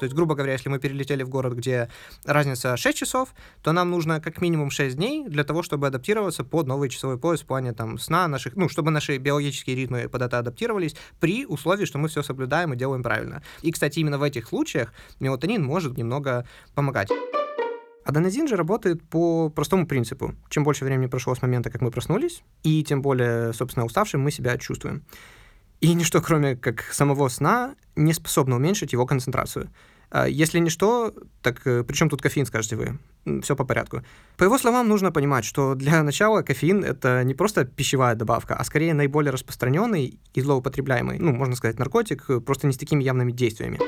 То есть, грубо говоря, если мы перелетели в город, где разница 6 часов, то нам нужно как минимум 6 дней для того, чтобы адаптироваться под новый часовой пояс в плане там, сна наших, ну, чтобы наши биологические ритмы под это адаптировались при условии, что мы все соблюдаем и делаем правильно. И, кстати, именно в этих случаях мелатонин может немного помогать. Аденозин же работает по простому принципу. Чем больше времени прошло с момента, как мы проснулись, и тем более, собственно, уставшим мы себя чувствуем. И ничто, кроме как самого сна, не способно уменьшить его концентрацию. А если ничто, так э, при чем тут кофеин, скажете вы? Все по порядку. По его словам, нужно понимать, что для начала кофеин — это не просто пищевая добавка, а скорее наиболее распространенный и злоупотребляемый, ну, можно сказать, наркотик, просто не с такими явными действиями.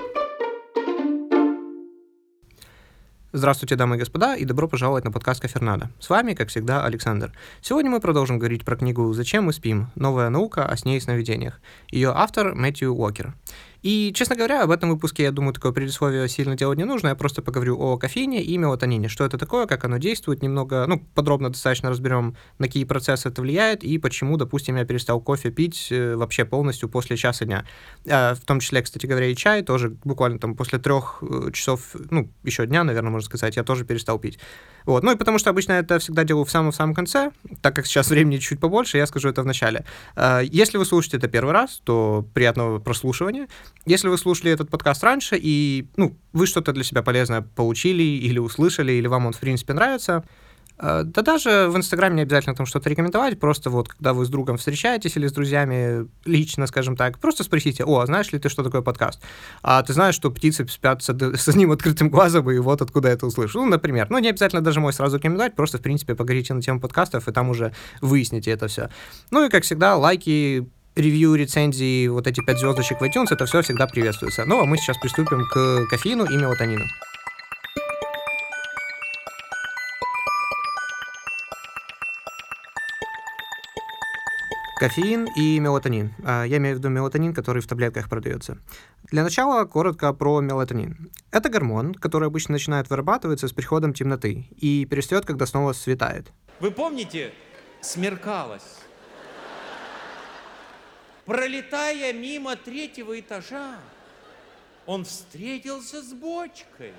Здравствуйте, дамы и господа, и добро пожаловать на подкаст Кафернада. С вами, как всегда, Александр. Сегодня мы продолжим говорить про книгу «Зачем мы спим? Новая наука о сне и сновидениях». Ее автор Мэтью Уокер. И, честно говоря, об этом выпуске, я думаю, такое предисловие сильно делать не нужно. Я просто поговорю о кофеине и мелатонине. Что это такое, как оно действует, немного, ну, подробно достаточно разберем, на какие процессы это влияет и почему, допустим, я перестал кофе пить э, вообще полностью после часа дня. А, в том числе, кстати говоря, и чай тоже буквально там после трех э, часов, ну, еще дня, наверное, можно сказать, я тоже перестал пить. Вот. Ну и потому что обычно это всегда делаю в самом-самом конце, так как сейчас времени чуть побольше, я скажу это в начале. А, если вы слушаете это первый раз, то приятного прослушивания. Если вы слушали этот подкаст раньше, и ну, вы что-то для себя полезное получили или услышали, или вам он, в принципе, нравится, Э, да даже в Инстаграме не обязательно там что-то рекомендовать, просто вот когда вы с другом встречаетесь или с друзьями лично, скажем так, просто спросите, о, а знаешь ли ты, что такое подкаст? А ты знаешь, что птицы спят с, с одним открытым глазом, и вот откуда это услышу? Ну, например. Ну, не обязательно даже мой сразу рекомендовать, просто, в принципе, поговорите на тему подкастов, и там уже выясните это все. Ну и, как всегда, лайки, ревью, рецензии, вот эти пять звездочек в iTunes, это все всегда приветствуется. Ну, а мы сейчас приступим к кофеину и мелатонину. Кофеин и мелатонин. А, я имею в виду мелатонин, который в таблетках продается. Для начала коротко про мелатонин. Это гормон, который обычно начинает вырабатываться с приходом темноты и перестает, когда снова светает. Вы помните, смеркалось. Пролетая мимо третьего этажа, он встретился с бочкой.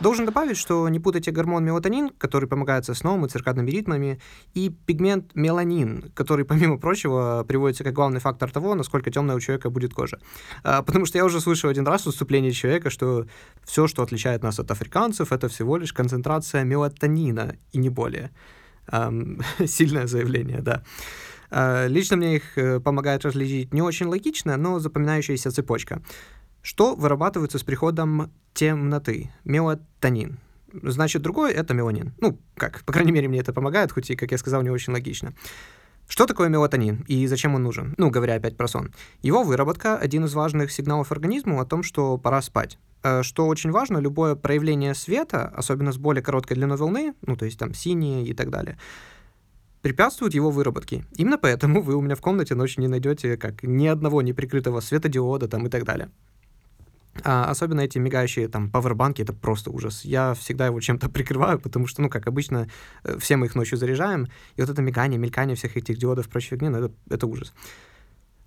Должен добавить, что не путайте гормон мелатонин, который помогает со сном и циркадными ритмами, и пигмент меланин, который, помимо прочего, приводится как главный фактор того, насколько темная у человека будет кожа. А, потому что я уже слышал один раз выступление человека, что все, что отличает нас от африканцев, это всего лишь концентрация мелатонина и не более. Эм, сильное заявление, да. Э, лично мне их э, помогает различить не очень логично, но запоминающаяся цепочка. Что вырабатывается с приходом темноты? Мелатонин. Значит, другой — это меланин. Ну, как, по крайней мере, мне это помогает, хоть и, как я сказал, не очень логично. Что такое мелатонин и зачем он нужен? Ну, говоря опять про сон. Его выработка — один из важных сигналов организму о том, что пора спать. Э, что очень важно, любое проявление света, особенно с более короткой длиной волны, ну, то есть там синие и так далее, препятствует его выработке. Именно поэтому вы у меня в комнате ночью не найдете как ни одного неприкрытого светодиода там и так далее. А особенно эти мигающие там пауэрбанки, это просто ужас. Я всегда его чем-то прикрываю, потому что, ну, как обычно, э, все мы их ночью заряжаем, и вот это мигание, мелькание всех этих диодов прочей фигни, ну, это, это ужас.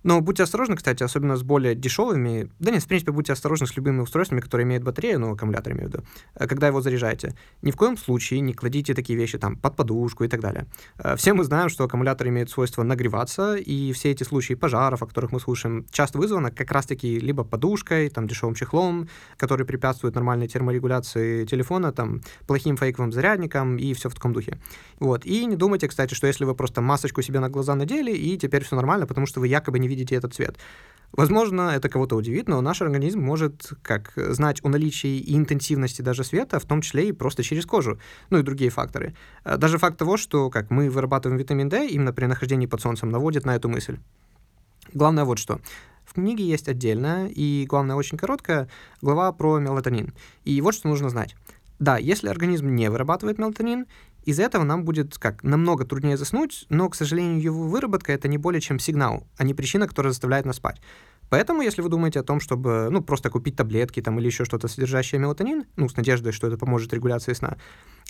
Но будьте осторожны, кстати, особенно с более дешевыми. Да нет, в принципе, будьте осторожны с любыми устройствами, которые имеют батарею, ну, аккумулятор имею в виду, э, когда его заряжаете. Ни в коем случае не кладите такие вещи там под подушку и так далее. Э, все мы знаем, что аккумулятор имеет свойство нагреваться, и все эти случаи пожаров, о которых мы слушаем, часто вызваны как раз-таки либо подушкой, там, дешевым чехлом, который препятствует нормальной терморегуляции телефона, там, плохим фейковым зарядником и все в таком духе. Вот. И не думайте, кстати, что если вы просто масочку себе на глаза надели, и теперь все нормально, потому что вы якобы не видите этот цвет. Возможно, это кого-то удивит, но наш организм может как знать о наличии и интенсивности даже света, в том числе и просто через кожу, ну и другие факторы. Э, даже факт того, что как мы вырабатываем витамин D именно при нахождении под солнцем, наводит на эту мысль. Главное вот что. В книге есть отдельная и, главное, очень короткая глава про мелатонин. И вот что нужно знать. Да, если организм не вырабатывает мелатонин, из-за этого нам будет как намного труднее заснуть, но, к сожалению, его выработка это не более чем сигнал, а не причина, которая заставляет нас спать. Поэтому, если вы думаете о том, чтобы, ну, просто купить таблетки там или еще что-то, содержащее мелатонин, ну, с надеждой, что это поможет регуляции сна,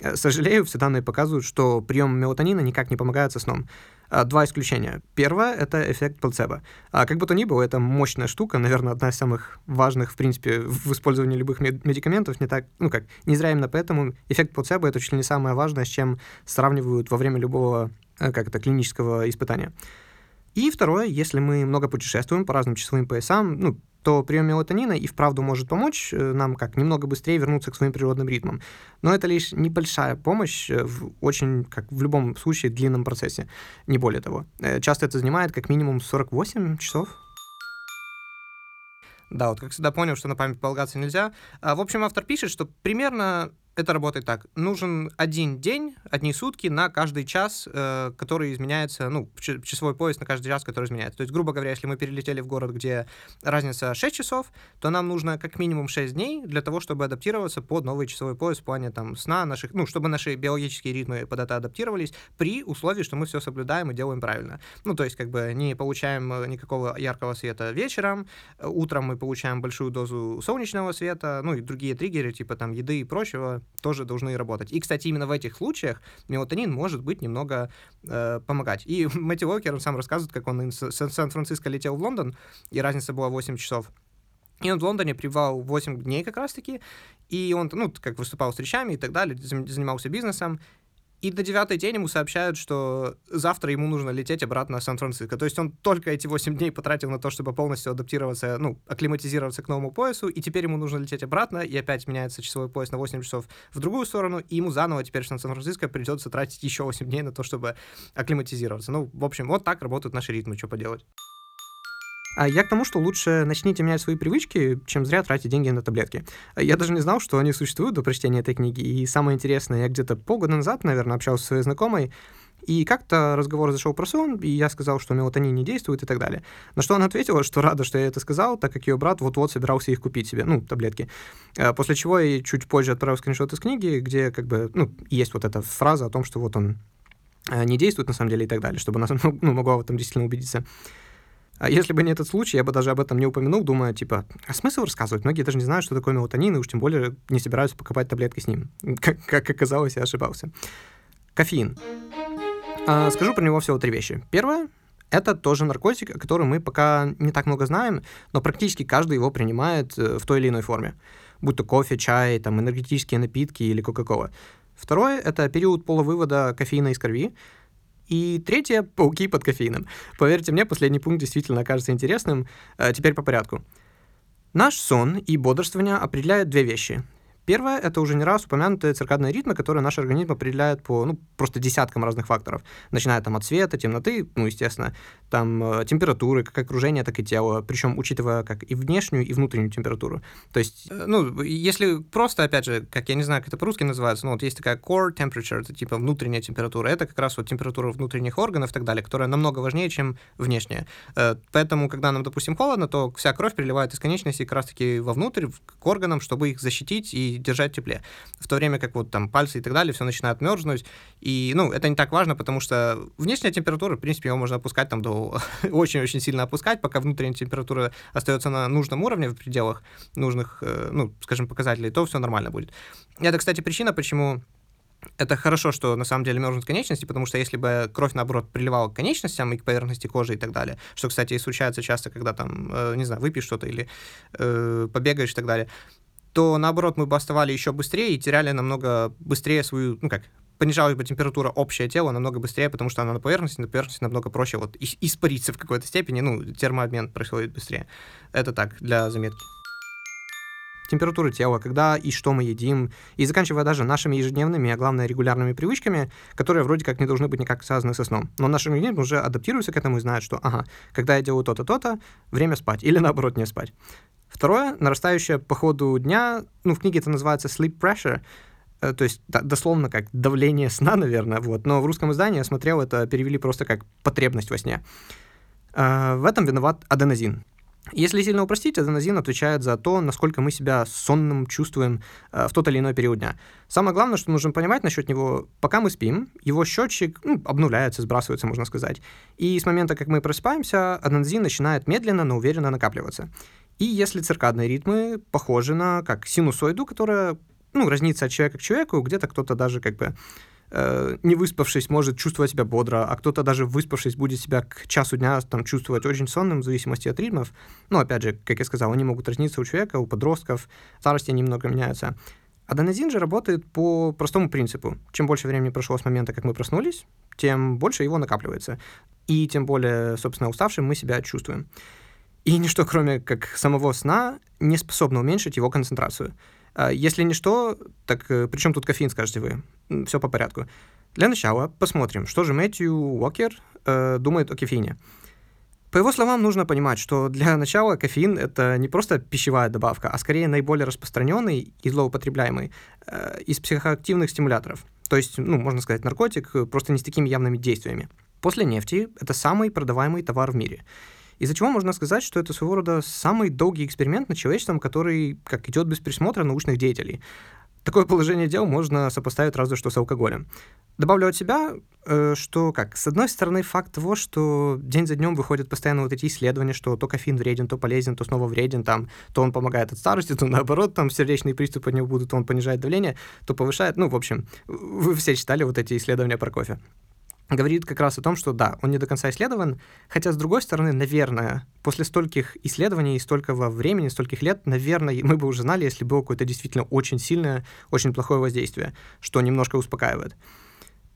э, сожалею, все данные показывают, что прием мелатонина никак не помогает со сном. А, два исключения. Первое — это эффект плацебо. А как бы то ни было, это мощная штука, наверное, одна из самых важных, в принципе, в использовании любых медикаментов. Не так, ну как, не зря именно поэтому эффект плацебо — это чуть ли не самое важное, с чем сравнивают во время любого, э, как это, клинического испытания. И второе, если мы много путешествуем по разным часовым поясам, ну, то прием мелатонина и вправду может помочь э, нам как немного быстрее вернуться к своим природным ритмам. Но это лишь небольшая помощь э, в очень, как в любом случае, длинном процессе, не более того. Э, часто это занимает как минимум 48 часов. Да, вот как всегда понял, что на память полагаться нельзя. А, в общем, автор пишет, что примерно это работает так. Нужен один день, одни сутки на каждый час, э, который изменяется, ну, часовой пояс на каждый час, который изменяется. То есть, грубо говоря, если мы перелетели в город, где разница 6 часов, то нам нужно как минимум 6 дней для того, чтобы адаптироваться под новый часовой пояс в плане там сна наших, ну, чтобы наши биологические ритмы под это адаптировались при условии, что мы все соблюдаем и делаем правильно. Ну, то есть, как бы не получаем э, никакого яркого света вечером, э, утром мы получаем большую дозу солнечного света, ну, и другие триггеры, типа там еды и прочего, тоже должны работать. И, кстати, именно в этих случаях мелатонин может быть немного э, помогать. И Мэтью Уокер, сам рассказывает, как он из Сан-Франциско летел в Лондон, и разница была 8 часов. И он в Лондоне пребывал 8 дней как раз-таки, и он, ну, как выступал с речами и так далее, занимался бизнесом, и на девятый день ему сообщают, что завтра ему нужно лететь обратно в Сан-Франциско. То есть он только эти 8 дней потратил на то, чтобы полностью адаптироваться, ну, акклиматизироваться к новому поясу, и теперь ему нужно лететь обратно, и опять меняется часовой пояс на 8 часов в другую сторону, и ему заново теперь в Сан-Франциско придется тратить еще 8 дней на то, чтобы акклиматизироваться. Ну, в общем, вот так работают наши ритмы, что поделать. А я к тому, что лучше начните менять свои привычки, чем зря тратить деньги на таблетки. Я даже не знал, что они существуют до прочтения этой книги. И самое интересное, я где-то полгода назад, наверное, общался со своей знакомой, и как-то разговор зашел про сон, и я сказал, что мелатонин не действует и так далее. На что она ответила, что рада, что я это сказал, так как ее брат вот-вот собирался их купить себе, ну, таблетки. А, после чего я чуть позже отправил скриншот из книги, где как бы, ну, есть вот эта фраза о том, что вот он а, не действует на самом деле и так далее, чтобы она ну, могла в этом действительно убедиться. А если бы не этот случай, я бы даже об этом не упомянул, думая, типа, а смысл рассказывать? Многие даже не знают, что такое мелатонин, и уж тем более не собираются покупать таблетки с ним. Как, как оказалось, я ошибался. Кофеин. А, скажу про него всего три вещи. Первое — это тоже наркотик, о котором мы пока не так много знаем, но практически каждый его принимает э, в той или иной форме. Будь то кофе, чай, там, энергетические напитки или кока-кола. Второе — это период полувывода кофеина из крови, и третье — пауки под кофеином. Поверьте мне, последний пункт действительно окажется интересным. Э, теперь по порядку. Наш сон и бодрствование определяют две вещи. Первое — это уже не раз упомянутые циркадные ритмы, которые наш организм определяет по, ну, просто десяткам разных факторов. Начиная там от света, темноты, ну, естественно, там э, температуры, как окружение, так и тела, причем учитывая как и внешнюю, и внутреннюю температуру. То есть, э, ну, если просто, опять же, как я не знаю, как это по-русски называется, ну, вот есть такая core temperature, это типа внутренняя температура, это как раз вот температура внутренних органов и так далее, которая намного важнее, чем внешняя. Э, поэтому, когда нам, допустим, холодно, то вся кровь переливает из конечностей как раз-таки вовнутрь, к органам, чтобы их защитить и держать в тепле. В то время как вот там пальцы и так далее, все начинает мерзнуть. И, ну, это не так важно, потому что внешняя температура, в принципе, ее можно опускать там до очень-очень сильно опускать, пока внутренняя температура остается на нужном уровне в пределах нужных, э, ну, скажем, показателей, то все нормально будет. И это, кстати, причина, почему это хорошо, что на самом деле мерзнут конечности, потому что если бы кровь, наоборот, приливала к конечностям и к поверхности кожи и так далее, что, кстати, и случается часто, когда там, э, не знаю, выпьешь что-то или э, побегаешь и так далее, то наоборот мы бы оставали еще быстрее и теряли намного быстрее свою, ну как, понижалась бы температура общее тела намного быстрее, потому что она на поверхности, на поверхности намного проще вот испариться в какой-то степени, ну, термообмен происходит быстрее. Это так, для заметки. Температура тела, когда и что мы едим, и заканчивая даже нашими ежедневными, а главное регулярными привычками, которые вроде как не должны быть никак связаны со сном. Но наш организм уже адаптируется к этому и знает, что, ага, когда я делаю то-то, то-то, время спать, или наоборот не спать. Второе, нарастающее по ходу дня, ну, в книге это называется sleep pressure, э, то есть да, дословно как давление сна, наверное, вот, но в русском издании я смотрел, это перевели просто как потребность во сне. Э, в этом виноват аденозин. Если сильно упростить, аденозин отвечает за то, насколько мы себя сонным чувствуем э, в тот или иной период дня. Самое главное, что нужно понимать насчет него, пока мы спим, его счетчик ну, обнуляется, сбрасывается, можно сказать. И с момента, как мы просыпаемся, аденозин начинает медленно, но уверенно накапливаться. И если циркадные ритмы похожи на как синусоиду, которая ну, разнится от человека к человеку, где-то кто-то даже как бы э, не выспавшись, может чувствовать себя бодро, а кто-то даже выспавшись будет себя к часу дня там, чувствовать очень сонным в зависимости от ритмов. Но, опять же, как я сказал, они могут разниться у человека, у подростков, старости немного меняются. Аденозин же работает по простому принципу. Чем больше времени прошло с момента, как мы проснулись, тем больше его накапливается. И тем более, собственно, уставшим мы себя чувствуем. И ничто, кроме как самого сна, не способно уменьшить его концентрацию. А если ничто, так э, при чем тут кофеин, скажете вы? Все по порядку. Для начала посмотрим, что же Мэтью Уокер э, думает о кофеине. По его словам, нужно понимать, что для начала кофеин — это не просто пищевая добавка, а скорее наиболее распространенный и злоупотребляемый э, из психоактивных стимуляторов. То есть, ну, можно сказать, наркотик, э, просто не с такими явными действиями. После нефти это самый продаваемый товар в мире. Из-за чего можно сказать, что это своего рода самый долгий эксперимент над человечеством, который как идет без присмотра научных деятелей. Такое положение дел можно сопоставить разве что с алкоголем. Добавлю от себя, э, что как, с одной стороны, факт того, что день за днем выходят постоянно вот эти исследования, что то кофеин вреден, то полезен, то снова вреден, там, то он помогает от старости, то наоборот, там сердечные приступы у него будут, то он понижает давление, то повышает, ну, в общем, вы все читали вот эти исследования про кофе говорит как раз о том, что да, он не до конца исследован, хотя, с другой стороны, наверное, после стольких исследований и столького времени, стольких лет, наверное, мы бы уже знали, если было какое-то действительно очень сильное, очень плохое воздействие, что немножко успокаивает.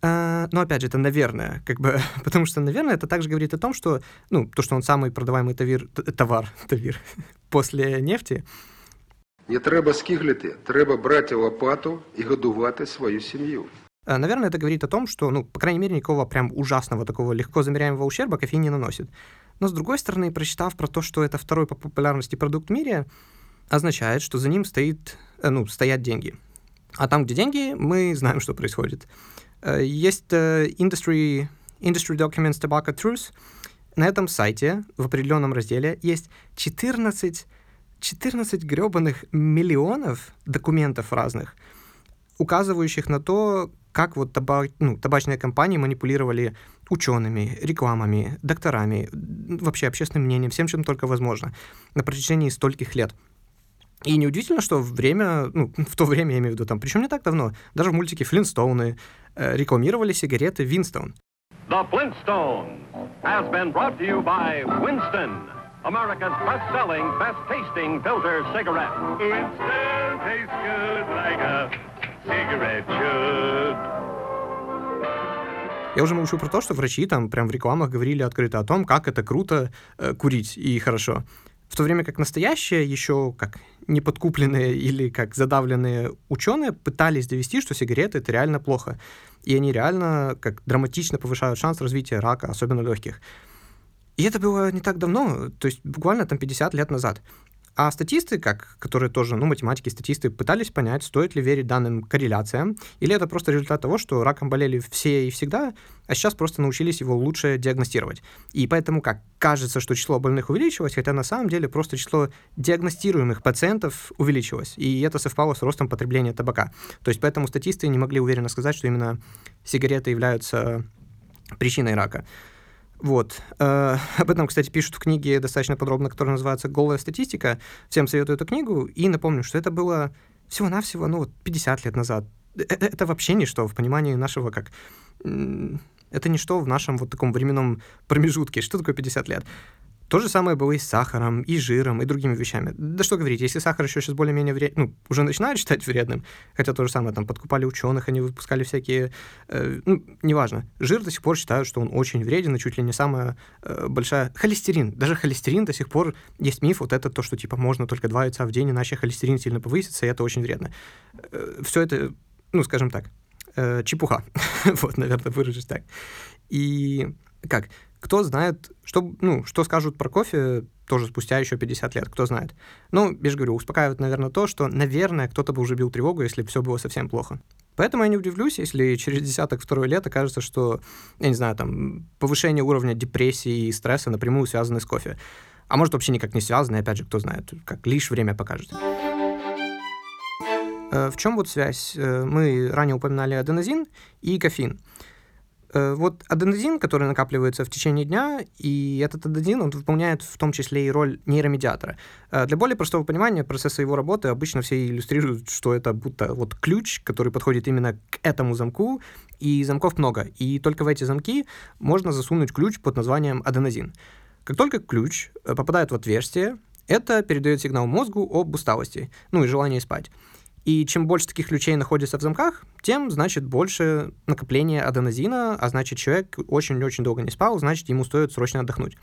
А, но опять же, это наверное, как бы, потому что, наверное, это также говорит о том, что, ну, то, что он самый продаваемый тавир, товар, тавир после нефти. Не треба скиглити, треба брати лопату і годувати свою сім'ю. Э, наверное, это говорит о том, что, ну, по крайней мере, никакого прям ужасного такого легко замеряемого ущерба кофеин не наносит. Но, с другой стороны, прочитав про то, что это второй по популярности продукт в мире, означает, что за ним стоит, э, ну, стоят деньги. А там, где деньги, мы знаем, что происходит. Э, есть Industry, Industry Documents Tobacco Truth. На этом сайте в определенном разделе есть 14, 14 гребаных миллионов документов разных, указывающих на то, как вот таба, ну, табачные компании манипулировали учеными, рекламами, докторами, вообще общественным мнением, всем, чем только возможно на протяжении стольких лет. И неудивительно, что время, ну, в то время, я имею в виду, там, причем не так давно, даже в мультике «Флинстоуны» э, рекламировали сигареты «Винстон». The Flintstones has been brought to you by Winston, America's best-selling, best-tasting filter cigarette. Winston tastes good like a я уже молчу про то, что врачи там прям в рекламах говорили открыто о том, как это круто э, курить и хорошо. В то время как настоящие, еще как неподкупленные или как задавленные ученые пытались довести, что сигареты это реально плохо. И они реально как драматично повышают шанс развития рака, особенно легких. И это было не так давно, то есть буквально там 50 лет назад. А статисты, как, которые тоже, ну, математики, статисты, пытались понять, стоит ли верить данным корреляциям, или это просто результат того, что раком болели все и всегда, а сейчас просто научились его лучше диагностировать. И поэтому как кажется, что число больных увеличилось, хотя на самом деле просто число диагностируемых пациентов увеличилось, и это совпало с ростом потребления табака. То есть поэтому статисты не могли уверенно сказать, что именно сигареты являются причиной рака. Вот. Э, об этом, кстати, пишут в книге достаточно подробно, которая называется «Голая статистика». Всем советую эту книгу. И напомню, что это было всего-навсего, ну, вот 50 лет назад. Это, э, это вообще ничто в понимании нашего как... Это ничто в нашем вот таком временном промежутке. Что такое 50 лет? То же самое было и с сахаром, и жиром, и другими вещами. Да что говорить, если сахар еще сейчас более-менее вред... ну, уже начинают считать вредным, хотя то же самое, там, подкупали ученых, они выпускали всякие, э, ну, неважно. Жир до сих пор считают, что он очень вреден, и чуть ли не самая э, большая... Холестерин, даже холестерин до сих пор есть миф, вот это то, что, типа, можно только два яйца в день, иначе холестерин сильно повысится, и это очень вредно. Э, все это, ну, скажем так, э, чепуха. вот, наверное, выражусь так. И как? Кто знает, что, ну, что скажут про кофе тоже спустя еще 50 лет, кто знает. Ну, я же говорю, успокаивает, наверное, то, что, наверное, кто-то бы уже бил тревогу, если все было совсем плохо. Поэтому я не удивлюсь, если через десяток второе лет окажется, что, я не знаю, там, повышение уровня депрессии и стресса напрямую связаны с кофе. А может, вообще никак не связаны, опять же, кто знает, как лишь время покажет. Э, в чем вот связь? Э, мы ранее упоминали аденозин и кофеин. Э, вот аденозин, который накапливается в течение дня, и этот аденозин, он выполняет в том числе и роль нейромедиатора. Для более простого понимания процесса его работы обычно все иллюстрируют, что это будто вот ключ, который подходит именно к этому замку, и замков много. И только в эти замки можно засунуть ключ под названием аденозин. Как только ключ попадает в отверстие, это передает сигнал мозгу об усталости, ну и желании спать. И чем больше таких ключей находится в замках, тем, значит, больше накопления аденозина, а значит, человек очень-очень долго не спал, значит, ему стоит срочно отдохнуть.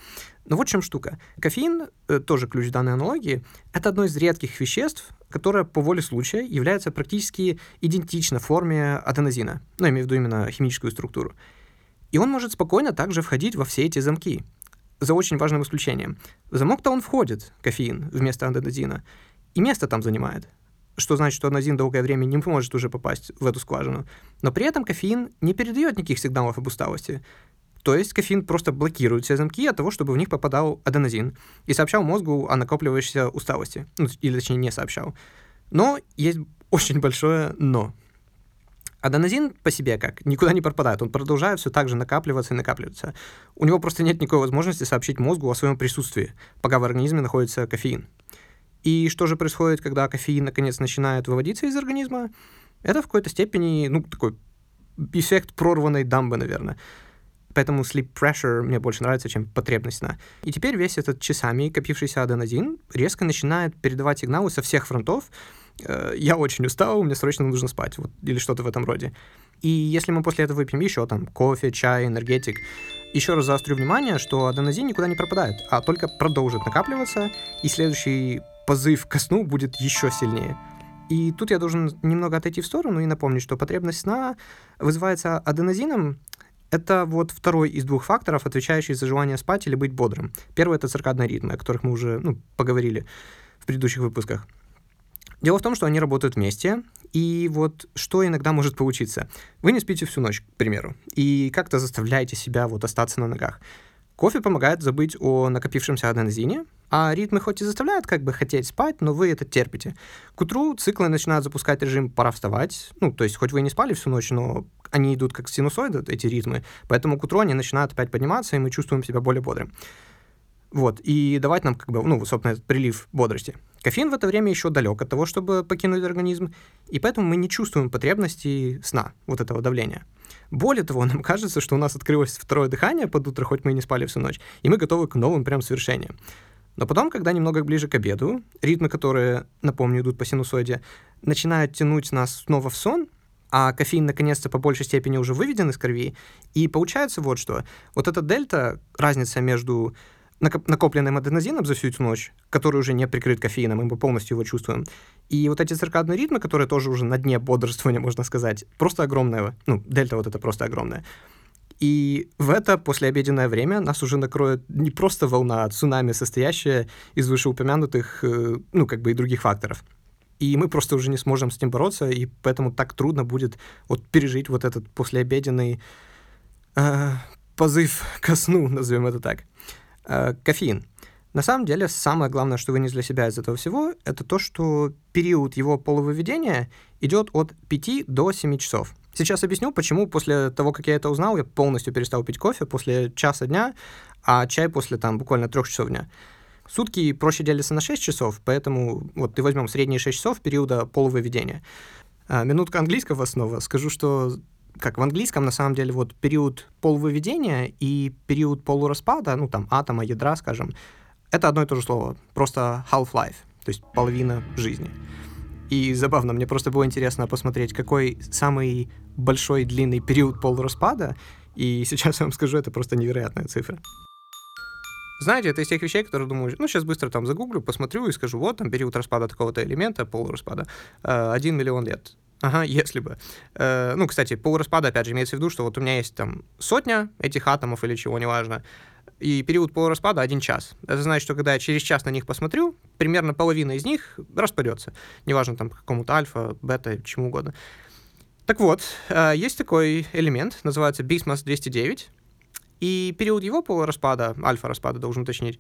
Но вот в чем штука. Кофеин, э, тоже ключ данной аналогии, это одно из редких веществ, которое по воле случая является практически идентично форме аденозина. Ну, я имею в виду именно химическую структуру. И он может спокойно также входить во все эти замки. За очень важным исключением. В замок-то он входит, кофеин, вместо аденозина, и место там занимает что значит, что аденозин долгое время не может уже попасть в эту скважину. Но при этом кофеин не передает никаких сигналов об усталости. То есть кофеин просто блокирует все замки от того, чтобы в них попадал аденозин и сообщал мозгу о накапливающейся усталости. Ну, или точнее не сообщал. Но есть очень большое «но». Аденозин по себе как? Никуда не пропадает, он продолжает все так же накапливаться и накапливаться. У него просто нет никакой возможности сообщить мозгу о своем присутствии, пока в организме находится кофеин. И что же происходит, когда кофеин наконец начинает выводиться из организма? Это в какой-то степени, ну, такой эффект прорванной дамбы, наверное. Поэтому sleep pressure мне больше нравится, чем потребность сна. И теперь весь этот часами копившийся аденозин резко начинает передавать сигналы со всех фронтов. Э, я очень устал, мне срочно нужно спать, вот, или что-то в этом роде. И если мы после этого выпьем еще там кофе, чай, энергетик, еще раз заострю внимание, что аденозин никуда не пропадает, а только продолжит накапливаться, и следующий позыв ко сну будет еще сильнее. И тут я должен немного отойти в сторону и напомнить, что потребность сна вызывается аденозином. Это вот второй из двух факторов, отвечающий за желание спать или быть бодрым. Первый — это циркадные ритмы, о которых мы уже ну, поговорили в предыдущих выпусках. Дело в том, что они работают вместе, и вот что иногда может получиться. Вы не спите всю ночь, к примеру, и как-то заставляете себя вот остаться на ногах. Кофе помогает забыть о накопившемся аденозине, а ритмы хоть и заставляют как бы хотеть спать, но вы это терпите. К утру циклы начинают запускать режим «пора вставать». Ну, то есть хоть вы и не спали всю ночь, но они идут как синусоиды, эти ритмы, поэтому к утру они начинают опять подниматься, и мы чувствуем себя более бодрым. Вот, и давать нам, как бы, ну, собственно, этот прилив бодрости. Кофеин в это время еще далек от того, чтобы покинуть организм, и поэтому мы не чувствуем потребности сна, вот этого давления. Более того, нам кажется, что у нас открылось второе дыхание под утро, хоть мы и не спали всю ночь, и мы готовы к новым прям свершениям. Но потом, когда немного ближе к обеду, ритмы, которые, напомню, идут по синусоиде, начинают тянуть нас снова в сон, а кофеин наконец-то по большей степени уже выведен из крови, и получается вот что. Вот эта дельта, разница между накопленным аденозином за всю эту ночь, который уже не прикрыт кофеином, и мы полностью его чувствуем. И вот эти циркадные ритмы, которые тоже уже на дне бодрствования, можно сказать, просто огромная. Ну, дельта вот это просто огромная. И в это послеобеденное время нас уже накроет не просто волна, а цунами, состоящая из вышеупомянутых, э, ну, как бы и других факторов. И мы просто уже не сможем с ним бороться, и поэтому так трудно будет вот пережить вот этот послеобеденный э, позыв ко сну, назовем это так. Э, кофеин. На самом деле, самое главное, что вынес для себя из этого всего, это то, что период его полувыведения идет от 5 до 7 часов. Сейчас объясню, почему после того, как я это узнал, я полностью перестал пить кофе после часа дня, а чай после там буквально трех часов дня. Сутки проще делятся на 6 часов, поэтому вот ты возьмем средние 6 часов периода полувыведения. А, минутка английского снова. Скажу, что как в английском, на самом деле, вот период полувыведения и период полураспада, ну, там, атома, ядра, скажем, это одно и то же слово, просто half-life, то есть половина жизни. И забавно, мне просто было интересно посмотреть, какой самый большой длинный период полураспада, и сейчас я вам скажу, это просто невероятная цифра. Знаете, это из тех вещей, которые думаю, ну, сейчас быстро там загуглю, посмотрю и скажу, вот, там период распада такого-то элемента, полураспада, э, один миллион лет. Ага, если бы. Э, ну, кстати, полураспада, опять же, имеется в виду, что вот у меня есть там сотня этих атомов или чего, неважно, и период полураспада один час. Это значит, что когда я через час на них посмотрю, примерно половина из них распадется. Неважно, там, какому-то альфа, бета, чему угодно. Так вот, э, есть такой элемент, называется BISMAS 209, и период его полураспада, альфа-распада, должен уточнить,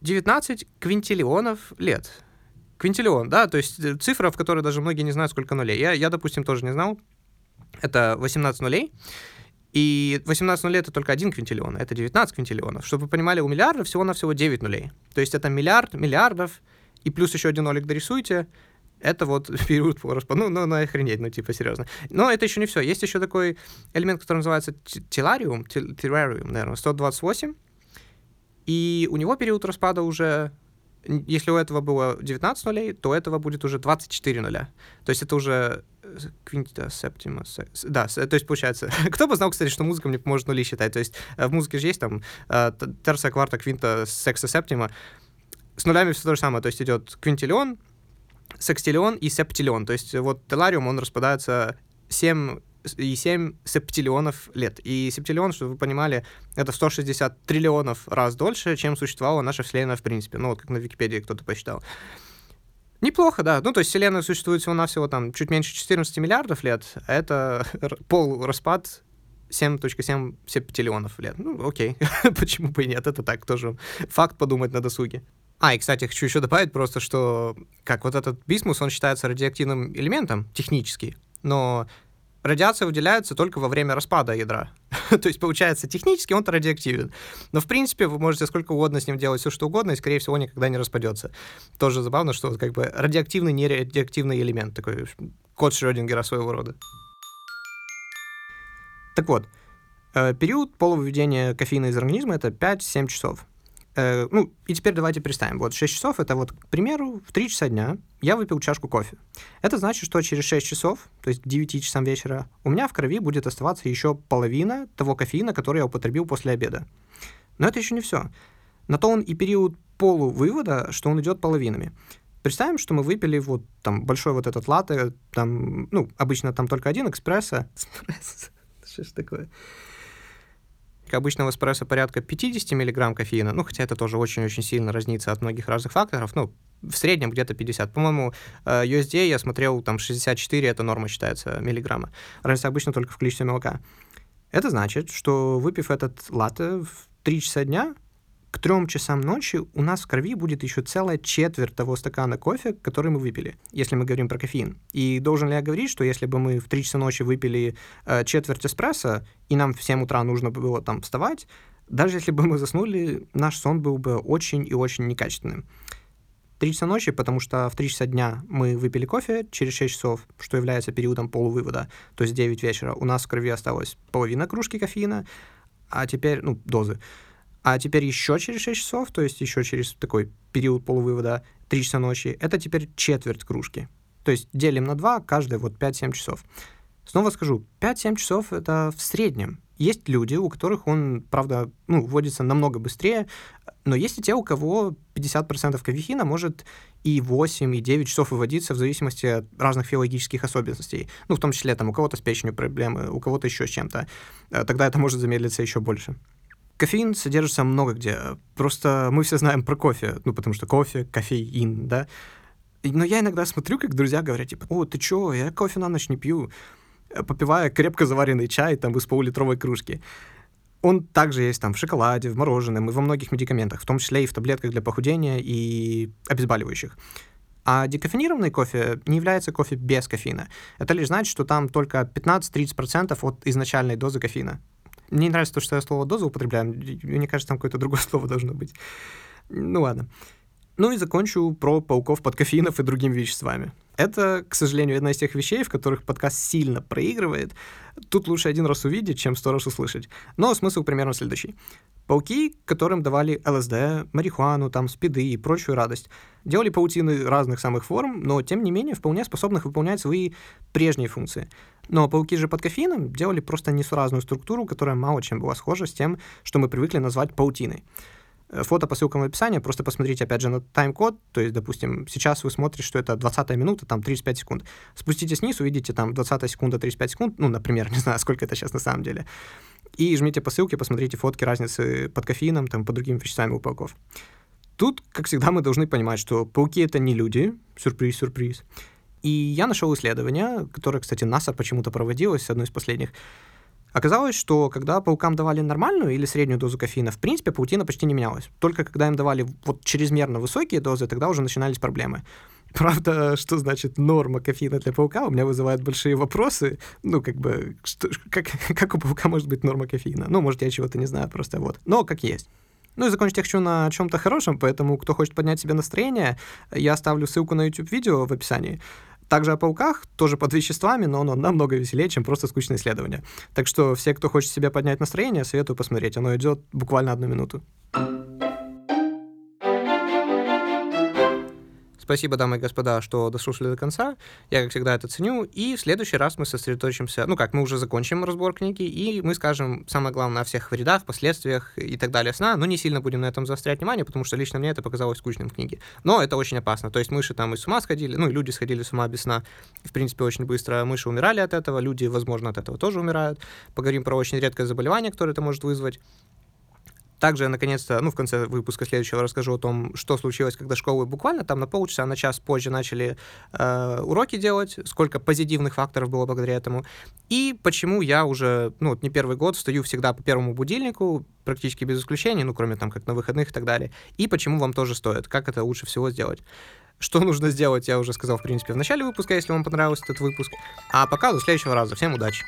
19 квинтиллионов лет. Квинтиллион, да, то есть э, цифра, в которой даже многие не знают, сколько нулей. Я, я допустим, тоже не знал. Это 18 нулей. И 18 нулей — это только один квинтиллион, это 19 квинтиллионов. Чтобы вы понимали, у миллиарда всего-навсего 9 нулей. То есть это миллиард миллиардов, и плюс еще один нолик дорисуйте, это вот период по. Ну, ну, ну, охренеть, ну, типа, серьезно. Но это еще не все. Есть еще такой элемент, который называется телариум, телариум, наверное, 128. И у него период распада уже если у этого было 19 нулей, то у этого будет уже 24 нуля. То есть это уже квинтита септима. Да, то есть получается... Кто бы знал, кстати, что музыка мне поможет нули считать. То есть э, в музыке же есть там э, терция, кварта, квинта, секса, септима. С нулями все то же самое. То есть идет квинтиллион, секстиллион и септиллион. То есть вот телариум, он распадается 7 и 7 септиллионов лет. И септиллион, чтобы вы понимали, это 160 триллионов раз дольше, чем существовала наша Вселенная в принципе. Ну, вот как на Википедии кто-то посчитал. Неплохо, да. Ну, то есть Вселенная существует всего-навсего там чуть меньше 14 миллиардов лет, а это полураспад 7.7 септиллионов лет. Ну, окей, почему бы и нет, это так тоже факт подумать на досуге. А, и, кстати, хочу еще добавить просто, что как вот этот бисмус, он считается радиоактивным элементом технически, но радиация выделяется только во время распада ядра. То есть, получается, технически он-то радиоактивен. Но, в принципе, вы можете сколько угодно с ним делать все, что угодно, и, скорее всего, никогда не распадется. Тоже забавно, что как бы радиоактивный, нерадиоактивный элемент, такой код Шрёдингера своего рода. Так вот, э, период полувыведения кофеина из организма — это 5-7 часов. Э, ну, и теперь давайте представим. Вот 6 часов — это вот, к примеру, в 3 часа дня я выпил чашку кофе. Это значит, что через 6 часов, то есть к 9 часам вечера, у меня в крови будет оставаться еще половина того кофеина, который я употребил после обеда. Но это еще не все. На то он и период полувывода, что он идет половинами. Представим, что мы выпили вот там большой вот этот латте, там, ну, обычно там только один экспресса. Эспрессо. Что ж такое? Обычного эспрессо порядка 50 мг кофеина, ну, хотя это тоже очень-очень сильно разнится от многих разных факторов, ну, в среднем где-то 50. По-моему, э, USDA я смотрел, там 64, это норма считается, миллиграмма. Разница обычно только в количестве молока. Это значит, что выпив этот латте в 3 часа дня, к трем часам ночи у нас в крови будет еще целая четверть того стакана кофе, который мы выпили, если мы говорим про кофеин. И должен ли я говорить, что если бы мы в 3 часа ночи выпили э, четверть эспрессо, и нам в 7 утра нужно было там вставать, даже если бы мы заснули, наш сон был бы очень и очень некачественным. 3 часа ночи, потому что в 3 часа дня мы выпили кофе через 6 часов, что является периодом полувывода, то есть 9 вечера. У нас в крови осталась половина кружки кофеина, а теперь, ну, дозы. А теперь еще через 6 часов, то есть еще через такой период полувывода, 3 часа ночи, это теперь четверть кружки. То есть делим на 2, каждые вот 5-7 часов. Снова скажу, 5-7 часов это в среднем. Есть люди, у которых он, правда, ну, вводится намного быстрее, но есть и те, у кого 50% кофеина может и 8, и 9 часов выводиться в зависимости от разных физиологических особенностей. Ну, в том числе там у кого-то с печенью проблемы, у кого-то еще с чем-то. Э, тогда это может замедлиться еще больше. Кофеин содержится много где. Просто мы все знаем про кофе, ну, потому что кофе, кофеин, да. Но я иногда смотрю, как друзья говорят, типа, о, ты чё, я кофе на ночь не пью, попивая крепко заваренный чай там из полулитровой кружки. Он также есть там в шоколаде, в мороженом и во многих медикаментах, в том числе и в таблетках для похудения и обезболивающих. А декофенированный кофе не является кофе без кофеина. Это лишь значит, что там только 15-30% от изначальной дозы кофеина. Мне не нравится то, что я слово «доза» употребляю. Мне кажется, там какое-то другое слово должно быть. Ну ладно. Ну и закончу про пауков под кофеинов и другими веществами. Это, к сожалению, одна из тех вещей, в которых подкаст сильно проигрывает. Тут лучше один раз увидеть, чем сто раз услышать. Но смысл примерно следующий. Пауки, которым давали ЛСД, марихуану, там, спиды и прочую радость, делали паутины разных самых форм, но, тем не менее, вполне способных выполнять свои прежние функции. Но пауки же под кофеином делали просто несуразную структуру, которая мало чем была схожа с тем, что мы привыкли назвать паутиной. Э, фото по ссылкам в описании, просто посмотрите опять же на тайм-код, то есть, допустим, сейчас вы смотрите, что это 20 минута, там 35 секунд. Спуститесь вниз, увидите там 20 секунда, 35 секунд, ну, например, не знаю, сколько это сейчас на самом деле. И жмите по ссылке, посмотрите фотки разницы под кофеином, там, по другим веществам у пауков. Тут, как всегда, мы должны понимать, что пауки — это не люди, сюрприз-сюрприз. И я нашел исследование, которое, кстати, НАСА почему-то проводилось, одно из последних, Оказалось, что когда паукам давали нормальную или среднюю дозу кофеина, в принципе, паутина почти не менялась. Только когда им давали вот чрезмерно высокие дозы, тогда уже начинались проблемы. Правда, что значит норма кофеина для паука, у меня вызывает большие вопросы. Ну, как бы, что, как, как у паука может быть норма кофеина? Ну, может, я чего-то не знаю, просто вот. Но как есть. Ну и закончить я хочу на чем-то хорошем, поэтому кто хочет поднять себе настроение, я оставлю ссылку на YouTube-видео в описании. Также о пауках, тоже под веществами, но оно намного веселее, чем просто скучное исследование. Так что все, кто хочет себе поднять настроение, советую посмотреть. Оно идет буквально одну минуту. Спасибо, дамы и господа, что дослушали до конца. Я, как всегда, это ценю. И в следующий раз мы сосредоточимся... Ну как, мы уже закончим разбор книги, и мы скажем самое главное о всех вредах, последствиях и так далее сна, но не сильно будем на этом заострять внимание, потому что лично мне это показалось скучным в книге. Но это очень опасно. То есть мыши там и с ума сходили, ну и люди сходили с ума без сна. В принципе, очень быстро мыши умирали от этого, люди, возможно, от этого тоже умирают. Поговорим про очень редкое заболевание, которое это может вызвать. Также, наконец-то, ну, в конце выпуска следующего расскажу о том, что случилось, когда школы буквально там на полчаса, на час позже начали э, уроки делать, сколько позитивных факторов было благодаря этому, и почему я уже, ну, не первый год встаю всегда по первому будильнику, практически без исключения, ну, кроме там как на выходных и так далее, и почему вам тоже стоит, как это лучше всего сделать. Что нужно сделать, я уже сказал, в принципе, в начале выпуска, если вам понравился этот выпуск. А пока до следующего раза. Всем удачи!